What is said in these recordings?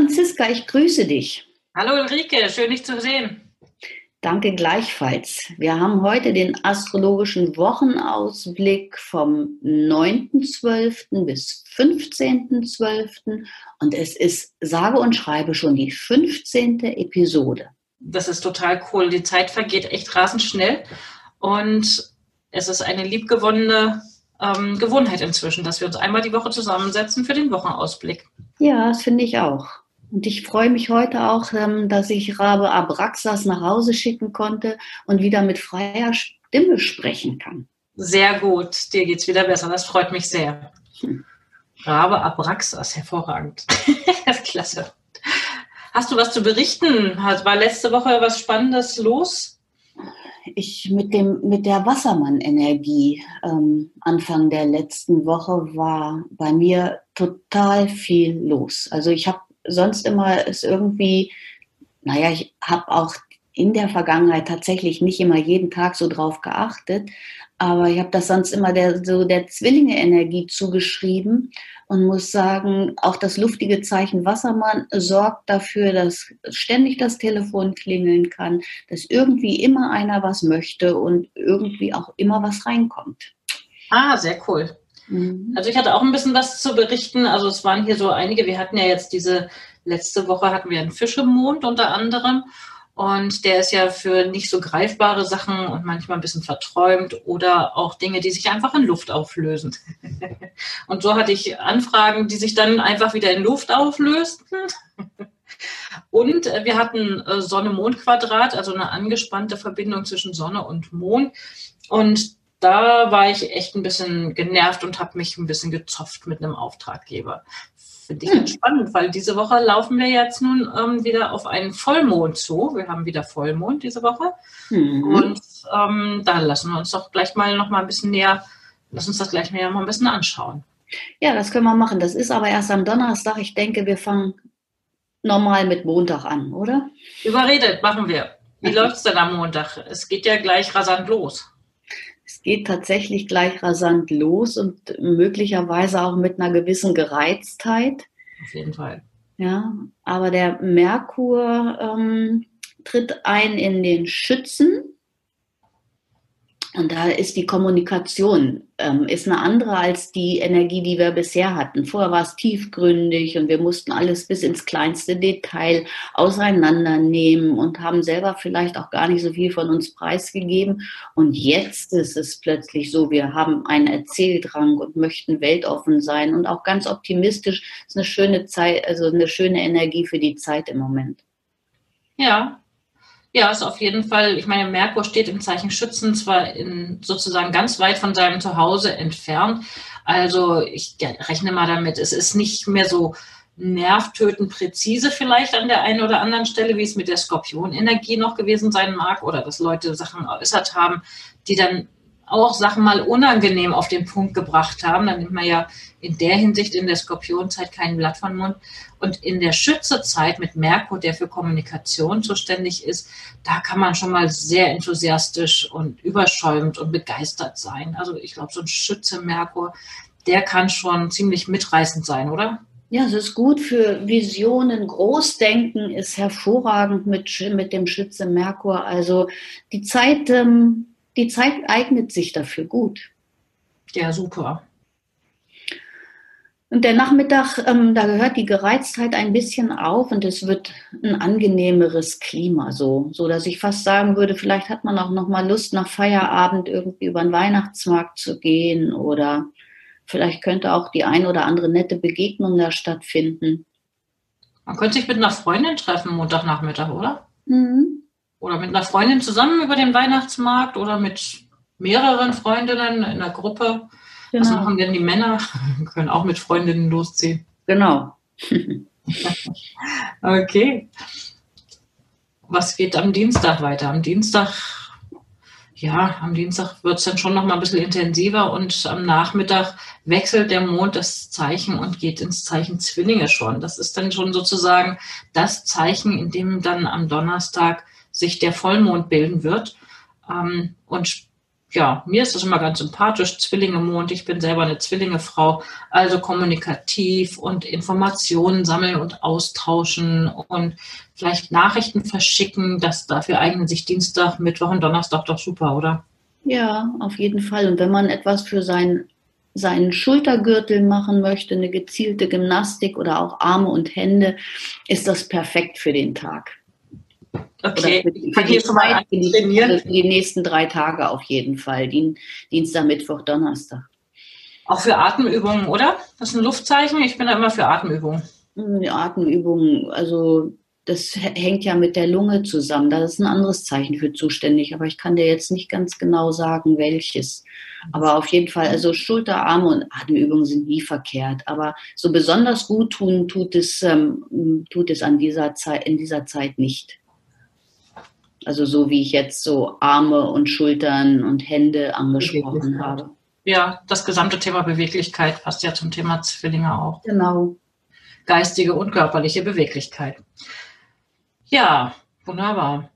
Franziska, ich grüße dich. Hallo Ulrike, schön dich zu sehen. Danke gleichfalls. Wir haben heute den astrologischen Wochenausblick vom 9.12. bis 15.12. und es ist sage und schreibe schon die 15. Episode. Das ist total cool. Die Zeit vergeht echt rasend schnell und es ist eine liebgewonnene ähm, Gewohnheit inzwischen, dass wir uns einmal die Woche zusammensetzen für den Wochenausblick. Ja, das finde ich auch. Und ich freue mich heute auch, ähm, dass ich Rabe Abraxas nach Hause schicken konnte und wieder mit freier Stimme sprechen kann. Sehr gut, dir geht's wieder besser. Das freut mich sehr. Hm. Rabe Abraxas, hervorragend. Klasse. Hast du was zu berichten? War letzte Woche was Spannendes los? Ich mit dem mit der Wassermann-Energie ähm, Anfang der letzten Woche war bei mir total viel los. Also ich habe sonst immer es irgendwie, naja, ich habe auch in der Vergangenheit tatsächlich nicht immer jeden Tag so drauf geachtet, aber ich habe das sonst immer der, so der Zwillinge-Energie zugeschrieben und muss sagen, auch das luftige Zeichen Wassermann sorgt dafür, dass ständig das Telefon klingeln kann, dass irgendwie immer einer was möchte und irgendwie auch immer was reinkommt. Ah, sehr cool. Mhm. Also ich hatte auch ein bisschen was zu berichten. Also es waren hier so einige, wir hatten ja jetzt diese, letzte Woche hatten wir einen Fischemond unter anderem. Und der ist ja für nicht so greifbare Sachen und manchmal ein bisschen verträumt oder auch Dinge, die sich einfach in Luft auflösen. und so hatte ich Anfragen, die sich dann einfach wieder in Luft auflösten. Und wir hatten äh, Sonne-Mond-Quadrat, also eine angespannte Verbindung zwischen Sonne und Mond. Und da war ich echt ein bisschen genervt und habe mich ein bisschen gezopft mit einem Auftraggeber. Finde ich hm. spannend, weil diese Woche laufen wir jetzt nun ähm, wieder auf einen Vollmond zu. Wir haben wieder Vollmond diese Woche. Hm. Und ähm, da lassen wir uns doch gleich mal noch mal ein bisschen näher, lass uns das gleich mal ein bisschen anschauen. Ja, das können wir machen. Das ist aber erst am Donnerstag. Ich denke, wir fangen normal mit Montag an, oder? Überredet, machen wir. Wie läuft es denn am Montag? Es geht ja gleich rasant los es geht tatsächlich gleich rasant los und möglicherweise auch mit einer gewissen Gereiztheit. Auf jeden Fall. Ja, aber der Merkur ähm, tritt ein in den Schützen und da ist die Kommunikation ähm, ist eine andere als die Energie, die wir bisher hatten. Vorher war es tiefgründig und wir mussten alles bis ins kleinste Detail auseinandernehmen und haben selber vielleicht auch gar nicht so viel von uns preisgegeben. Und jetzt ist es plötzlich so, wir haben einen Erzähldrang und möchten weltoffen sein und auch ganz optimistisch. Das ist eine schöne Zeit, also eine schöne Energie für die Zeit im Moment. Ja, ja, ist auf jeden Fall, ich meine, Merkur steht im Zeichen Schützen zwar in, sozusagen ganz weit von seinem Zuhause entfernt. Also ich rechne mal damit, es ist nicht mehr so nervtötend präzise vielleicht an der einen oder anderen Stelle, wie es mit der Skorpionenergie noch gewesen sein mag oder dass Leute Sachen äußert haben, die dann auch Sachen mal unangenehm auf den Punkt gebracht haben. Dann nimmt man ja in der Hinsicht in der Skorpionzeit kein Blatt von Mund. Und in der Schützezeit mit Merkur, der für Kommunikation zuständig ist, da kann man schon mal sehr enthusiastisch und überschäumt und begeistert sein. Also ich glaube, so ein Schütze Merkur, der kann schon ziemlich mitreißend sein, oder? Ja, es ist gut für Visionen. Großdenken ist hervorragend mit, mit dem Schütze Merkur. Also die Zeit ähm, die Zeit eignet sich dafür gut. Ja, super. Und der Nachmittag, ähm, da gehört die Gereiztheit ein bisschen auf und es wird ein angenehmeres Klima, so, so dass ich fast sagen würde, vielleicht hat man auch noch mal Lust nach Feierabend irgendwie über den Weihnachtsmarkt zu gehen oder vielleicht könnte auch die ein oder andere nette Begegnung da stattfinden. Man könnte sich mit einer Freundin treffen Montagnachmittag, oder? Mhm. Oder mit einer Freundin zusammen über den Weihnachtsmarkt oder mit mehreren Freundinnen in einer Gruppe. Genau. Was machen denn die Männer? können auch mit Freundinnen losziehen. Genau. okay. Was geht am Dienstag weiter? Am Dienstag, ja, am Dienstag wird es dann schon noch mal ein bisschen intensiver und am Nachmittag wechselt der Mond das Zeichen und geht ins Zeichen Zwillinge schon. Das ist dann schon sozusagen das Zeichen, in dem dann am Donnerstag sich der Vollmond bilden wird. Ähm, und ja, mir ist das immer ganz sympathisch, Zwillinge Mond, ich bin selber eine Zwillingefrau, also kommunikativ und Informationen sammeln und austauschen und vielleicht Nachrichten verschicken, das dafür eignen sich Dienstag, Mittwoch und Donnerstag doch super, oder? Ja, auf jeden Fall. Und wenn man etwas für sein, seinen Schultergürtel machen möchte, eine gezielte Gymnastik oder auch Arme und Hände, ist das perfekt für den Tag. Okay, für die, für die, für, die, also für die nächsten drei Tage auf jeden Fall. Dienstag, Mittwoch, Donnerstag. Auch für Atemübungen, oder? Das ist ein Luftzeichen. Ich bin da immer für Atemübungen. Die Atemübungen, also das hängt ja mit der Lunge zusammen. Das ist ein anderes Zeichen für zuständig, aber ich kann dir jetzt nicht ganz genau sagen, welches. Aber auf jeden Fall, also Schulter, Arme und Atemübungen sind nie verkehrt. Aber so besonders gut tun tut es, ähm, tut es an dieser Zeit, in dieser Zeit nicht. Also so wie ich jetzt so Arme und Schultern und Hände angesprochen habe. Ja, das gesamte Thema Beweglichkeit passt ja zum Thema Zwillinge auch. Genau. Geistige und körperliche Beweglichkeit. Ja, wunderbar.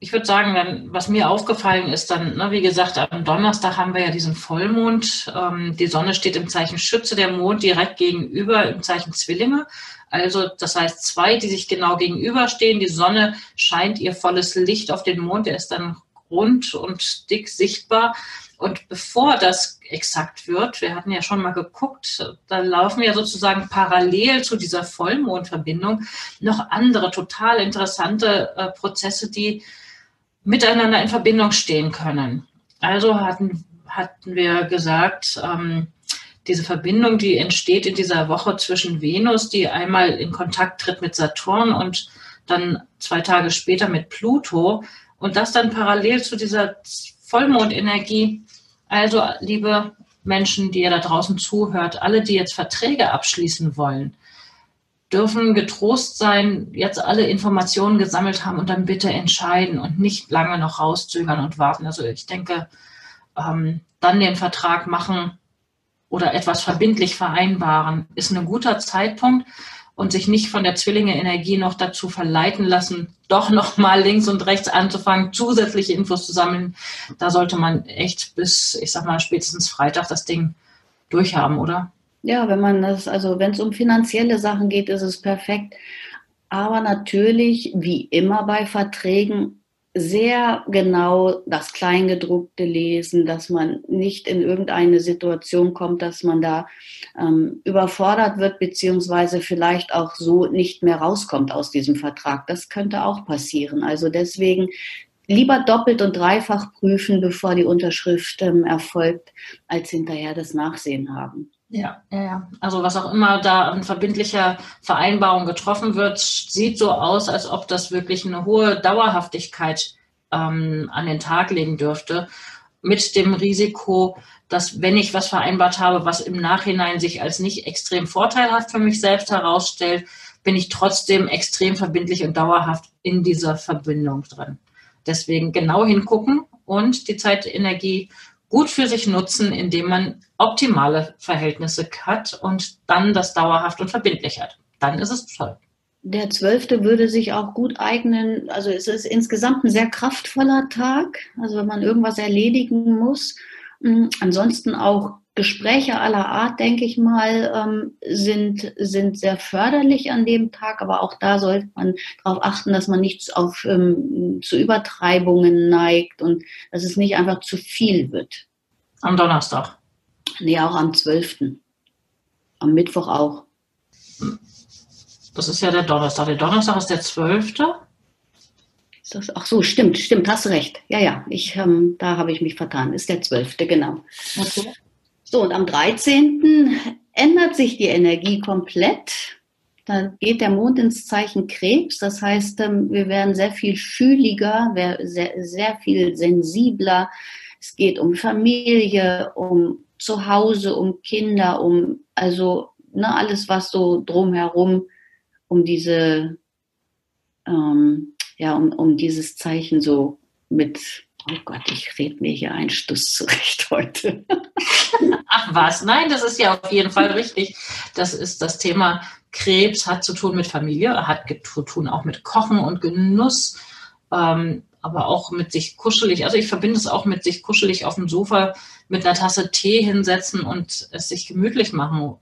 Ich würde sagen, was mir aufgefallen ist, dann, ne, wie gesagt, am Donnerstag haben wir ja diesen Vollmond. Ähm, die Sonne steht im Zeichen Schütze, der Mond direkt gegenüber im Zeichen Zwillinge. Also das heißt zwei, die sich genau gegenüberstehen. Die Sonne scheint ihr volles Licht auf den Mond. Er ist dann rund und dick sichtbar. Und bevor das exakt wird, wir hatten ja schon mal geguckt, da laufen ja sozusagen parallel zu dieser Vollmondverbindung noch andere total interessante äh, Prozesse, die miteinander in Verbindung stehen können. Also hatten, hatten wir gesagt, ähm, diese Verbindung, die entsteht in dieser Woche zwischen Venus, die einmal in Kontakt tritt mit Saturn und dann zwei Tage später mit Pluto und das dann parallel zu dieser Vollmondenergie. Also, liebe Menschen, die ihr da draußen zuhört, alle, die jetzt Verträge abschließen wollen, dürfen getrost sein, jetzt alle Informationen gesammelt haben und dann bitte entscheiden und nicht lange noch rauszögern und warten. Also ich denke, ähm, dann den Vertrag machen, oder etwas verbindlich vereinbaren, ist ein guter Zeitpunkt und sich nicht von der Zwillinge-Energie noch dazu verleiten lassen, doch noch mal links und rechts anzufangen, zusätzliche Infos zu sammeln. Da sollte man echt bis, ich sag mal, spätestens Freitag das Ding durchhaben, oder? Ja, wenn man das, also wenn es um finanzielle Sachen geht, ist es perfekt. Aber natürlich, wie immer bei Verträgen, sehr genau das Kleingedruckte lesen, dass man nicht in irgendeine Situation kommt, dass man da ähm, überfordert wird, beziehungsweise vielleicht auch so nicht mehr rauskommt aus diesem Vertrag. Das könnte auch passieren. Also deswegen lieber doppelt und dreifach prüfen, bevor die Unterschrift ähm, erfolgt, als hinterher das Nachsehen haben. Ja, ja, ja. Also was auch immer da an verbindlicher Vereinbarung getroffen wird, sieht so aus, als ob das wirklich eine hohe Dauerhaftigkeit ähm, an den Tag legen dürfte, mit dem Risiko, dass wenn ich was vereinbart habe, was im Nachhinein sich als nicht extrem vorteilhaft für mich selbst herausstellt, bin ich trotzdem extrem verbindlich und dauerhaft in dieser Verbindung drin. Deswegen genau hingucken und die Zeit, Energie gut für sich nutzen, indem man optimale Verhältnisse hat und dann das dauerhaft und verbindlich hat. Dann ist es toll. Der zwölfte würde sich auch gut eignen. Also es ist insgesamt ein sehr kraftvoller Tag. Also wenn man irgendwas erledigen muss. Hm, ansonsten auch Gespräche aller Art, denke ich mal, ähm, sind, sind sehr förderlich an dem Tag, aber auch da sollte man darauf achten, dass man nicht auf, ähm, zu Übertreibungen neigt und dass es nicht einfach zu viel wird. Am Donnerstag? Nee, auch am 12. Am Mittwoch auch. Das ist ja der Donnerstag. Der Donnerstag ist der 12. Das, ach so, stimmt, stimmt, hast recht. Ja, ja, ich, ähm, da habe ich mich vertan. Ist der 12. genau. Okay. So, und am 13. ändert sich die Energie komplett. Da geht der Mond ins Zeichen Krebs. Das heißt, ähm, wir werden sehr viel fühliger, sehr, sehr viel sensibler. Es geht um Familie, um Zuhause, um Kinder, um also ne, alles, was so drumherum um diese, ähm, ja, um, um dieses Zeichen so mit Oh Gott, ich rede mir hier einen Stuss zurecht heute. Ach was, nein, das ist ja auf jeden Fall richtig. Das ist das Thema Krebs, hat zu tun mit Familie, hat zu tun auch mit Kochen und Genuss, ähm, aber auch mit sich kuschelig. Also ich verbinde es auch mit sich kuschelig auf dem Sofa mit einer Tasse Tee hinsetzen und es sich gemütlich machen.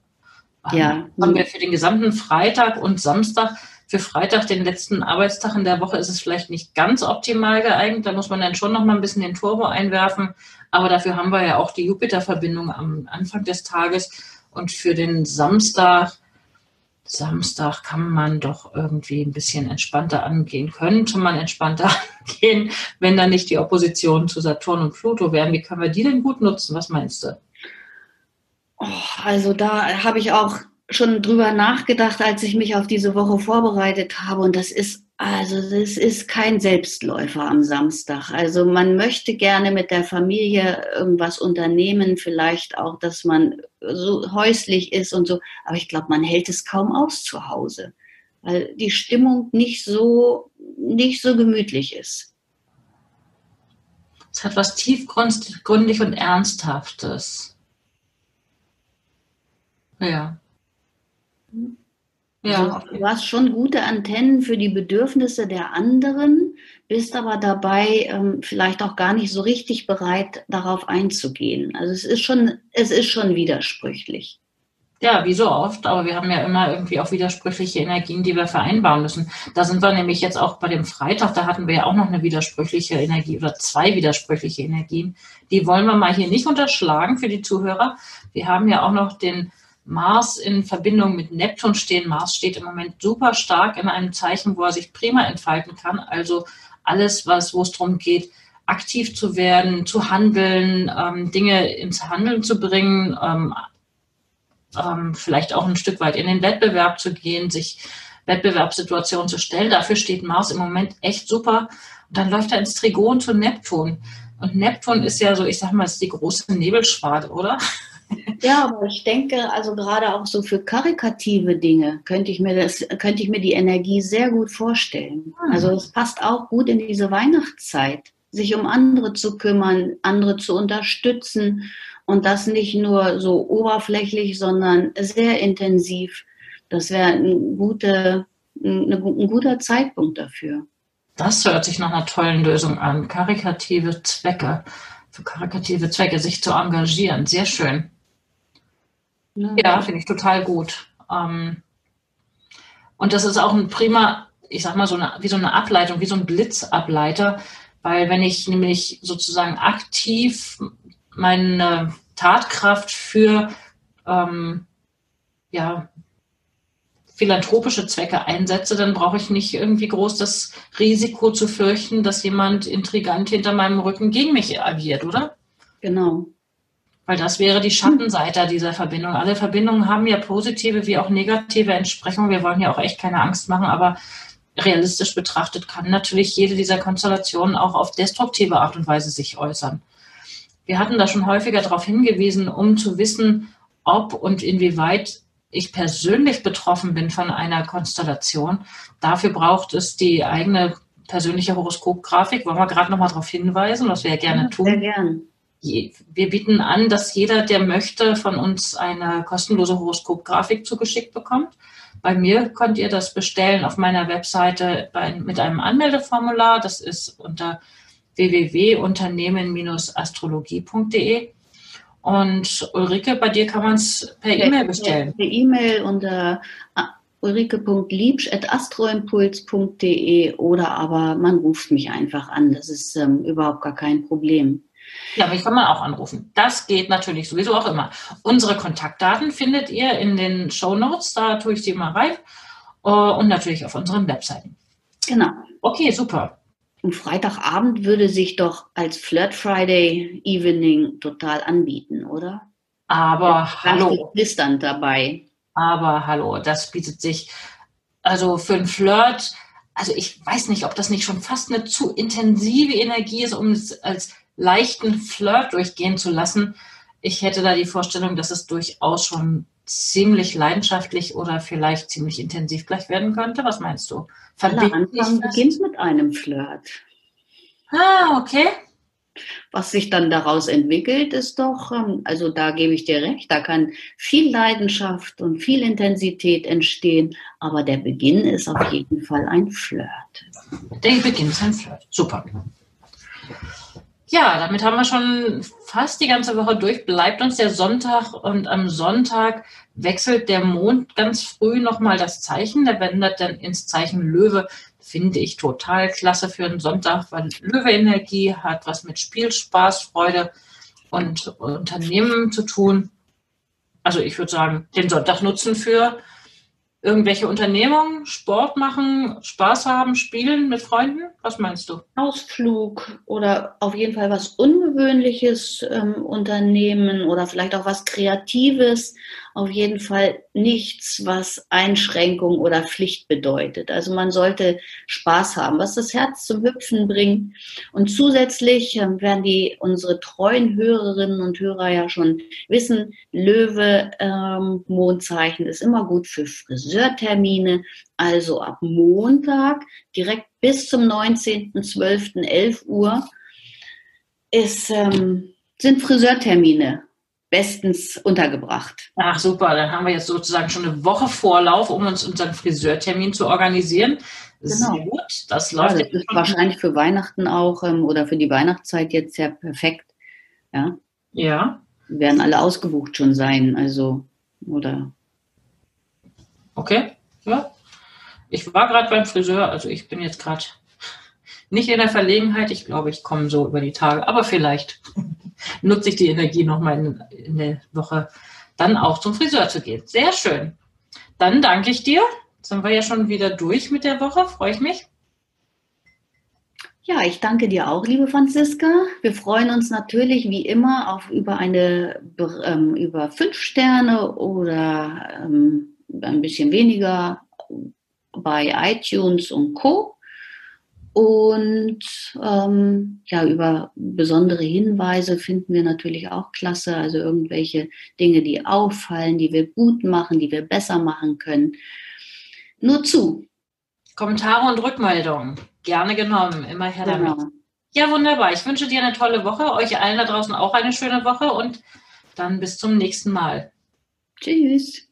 Ja. Haben wir für den gesamten Freitag und Samstag für Freitag, den letzten Arbeitstag in der Woche, ist es vielleicht nicht ganz optimal geeignet. Da muss man dann schon noch mal ein bisschen den Turbo einwerfen. Aber dafür haben wir ja auch die Jupiter-Verbindung am Anfang des Tages. Und für den Samstag, Samstag kann man doch irgendwie ein bisschen entspannter angehen. Könnte man entspannter angehen, wenn da nicht die Opposition zu Saturn und Pluto wären. Wie können wir die denn gut nutzen? Was meinst du? Oh, also da habe ich auch schon drüber nachgedacht, als ich mich auf diese Woche vorbereitet habe. Und das ist, also das ist kein Selbstläufer am Samstag. Also man möchte gerne mit der Familie irgendwas unternehmen, vielleicht auch, dass man so häuslich ist und so. Aber ich glaube, man hält es kaum aus zu Hause, weil die Stimmung nicht so, nicht so gemütlich ist. Es hat was tiefgründig und Ernsthaftes. Ja. Ja. Also, du hast schon gute Antennen für die Bedürfnisse der anderen, bist aber dabei ähm, vielleicht auch gar nicht so richtig bereit, darauf einzugehen. Also es ist schon, es ist schon widersprüchlich. Ja, wie so oft, aber wir haben ja immer irgendwie auch widersprüchliche Energien, die wir vereinbaren müssen. Da sind wir nämlich jetzt auch bei dem Freitag, da hatten wir ja auch noch eine widersprüchliche Energie oder zwei widersprüchliche Energien. Die wollen wir mal hier nicht unterschlagen für die Zuhörer. Wir haben ja auch noch den Mars in Verbindung mit Neptun stehen. Mars steht im Moment super stark in einem Zeichen, wo er sich prima entfalten kann. Also alles, was, wo es darum geht, aktiv zu werden, zu handeln, ähm, Dinge ins Handeln zu bringen, ähm, ähm, vielleicht auch ein Stück weit in den Wettbewerb zu gehen, sich Wettbewerbssituationen zu stellen. Dafür steht Mars im Moment echt super. Und dann läuft er ins Trigon zu Neptun. Und Neptun ist ja so, ich sag mal, ist die große Nebelschwade, oder? Ja, aber ich denke, also gerade auch so für karikative Dinge könnte ich mir das, könnte ich mir die Energie sehr gut vorstellen. Mhm. Also es passt auch gut in diese Weihnachtszeit, sich um andere zu kümmern, andere zu unterstützen und das nicht nur so oberflächlich, sondern sehr intensiv. Das wäre ein, gute, ein, ein guter Zeitpunkt dafür. Das hört sich nach einer tollen Lösung an. Karikative Zwecke, für karikative Zwecke sich zu engagieren. Sehr schön. Ja, ja finde ich total gut. Ähm, und das ist auch ein prima, ich sag mal, so eine, wie so eine Ableitung, wie so ein Blitzableiter, weil wenn ich nämlich sozusagen aktiv meine Tatkraft für ähm, ja, philanthropische Zwecke einsetze, dann brauche ich nicht irgendwie groß das Risiko zu fürchten, dass jemand intrigant hinter meinem Rücken gegen mich agiert, oder? Genau. Weil das wäre die Schattenseite dieser Verbindung. Alle Verbindungen haben ja positive wie auch negative Entsprechungen. Wir wollen ja auch echt keine Angst machen, aber realistisch betrachtet kann natürlich jede dieser Konstellationen auch auf destruktive Art und Weise sich äußern. Wir hatten da schon häufiger darauf hingewiesen, um zu wissen, ob und inwieweit ich persönlich betroffen bin von einer Konstellation. Dafür braucht es die eigene persönliche Horoskopgrafik. Wollen wir gerade noch mal darauf hinweisen, was wir ja gerne tun. Sehr gern wir bieten an, dass jeder, der möchte, von uns eine kostenlose Horoskopgrafik zugeschickt bekommt. Bei mir könnt ihr das bestellen auf meiner Webseite bei, mit einem Anmeldeformular. Das ist unter www.unternehmen-astrologie.de. Und Ulrike, bei dir kann man es per E-Mail bestellen. Per E-Mail unter ulrike.liebsch.astroimpuls.de oder aber man ruft mich einfach an. Das ist ähm, überhaupt gar kein Problem. Ja, mich kann man auch anrufen. Das geht natürlich sowieso auch immer. Unsere Kontaktdaten findet ihr in den Show Notes, da tue ich sie mal rein. Äh, und natürlich auf unseren Webseiten. Genau. Okay, super. Und Freitagabend würde sich doch als Flirt Friday Evening total anbieten, oder? Aber hallo. Ist dann dabei. Aber hallo, das bietet sich Also für einen Flirt, also ich weiß nicht, ob das nicht schon fast eine zu intensive Energie ist, um es als leichten Flirt durchgehen zu lassen. Ich hätte da die Vorstellung, dass es durchaus schon ziemlich leidenschaftlich oder vielleicht ziemlich intensiv gleich werden könnte. Was meinst du? Aller Anfang beginnt mit einem Flirt. Ah, okay. Was sich dann daraus entwickelt, ist doch, ähm, also da gebe ich dir recht, da kann viel Leidenschaft und viel Intensität entstehen, aber der Beginn ist auf jeden Fall ein Flirt. Der Beginn ist ein Flirt. Super. Ja, damit haben wir schon fast die ganze Woche durch. Bleibt uns der Sonntag und am Sonntag wechselt der Mond ganz früh nochmal das Zeichen. Der wendet dann ins Zeichen Löwe. Finde ich total klasse für einen Sonntag, weil Löwe-Energie hat was mit Spiel, Spaß, Freude und Unternehmen zu tun. Also ich würde sagen, den Sonntag nutzen für irgendwelche Unternehmungen, Sport machen, Spaß haben, spielen mit Freunden? Was meinst du? Ausflug oder auf jeden Fall was Ungewöhnliches ähm, unternehmen oder vielleicht auch was Kreatives. Auf jeden Fall nichts, was Einschränkung oder Pflicht bedeutet. Also man sollte Spaß haben, was das Herz zum Hüpfen bringt. Und zusätzlich ähm, werden die unsere treuen Hörerinnen und Hörer ja schon wissen, Löwe ähm, Mondzeichen ist immer gut für Friseurtermine. Also ab Montag direkt bis zum 19.12. 11 Uhr ist, ähm, sind Friseurtermine bestens untergebracht. Ach super, dann haben wir jetzt sozusagen schon eine Woche Vorlauf, um uns unseren Friseurtermin zu organisieren. Genau. Sehr gut, das läuft. Ja, das ist wahrscheinlich für Weihnachten auch ähm, oder für die Weihnachtszeit jetzt ja perfekt. Ja. Ja. werden alle ausgebucht schon sein, also oder. Okay, ja. Ich war gerade beim Friseur, also ich bin jetzt gerade nicht in der Verlegenheit. Ich glaube, ich komme so über die Tage, aber vielleicht nutze ich die Energie nochmal in, in der Woche, dann auch zum Friseur zu gehen. Sehr schön. Dann danke ich dir. Jetzt sind wir ja schon wieder durch mit der Woche. Freue ich mich. Ja, ich danke dir auch, liebe Franziska. Wir freuen uns natürlich wie immer auf über eine ähm, über fünf Sterne oder ähm, ein bisschen weniger bei iTunes und Co. Und ähm, ja, über besondere Hinweise finden wir natürlich auch klasse. Also irgendwelche Dinge, die auffallen, die wir gut machen, die wir besser machen können. Nur zu. Kommentare und Rückmeldungen. Gerne genommen. Immer her damit. Genau. Ja, wunderbar. Ich wünsche dir eine tolle Woche. Euch allen da draußen auch eine schöne Woche und dann bis zum nächsten Mal. Tschüss.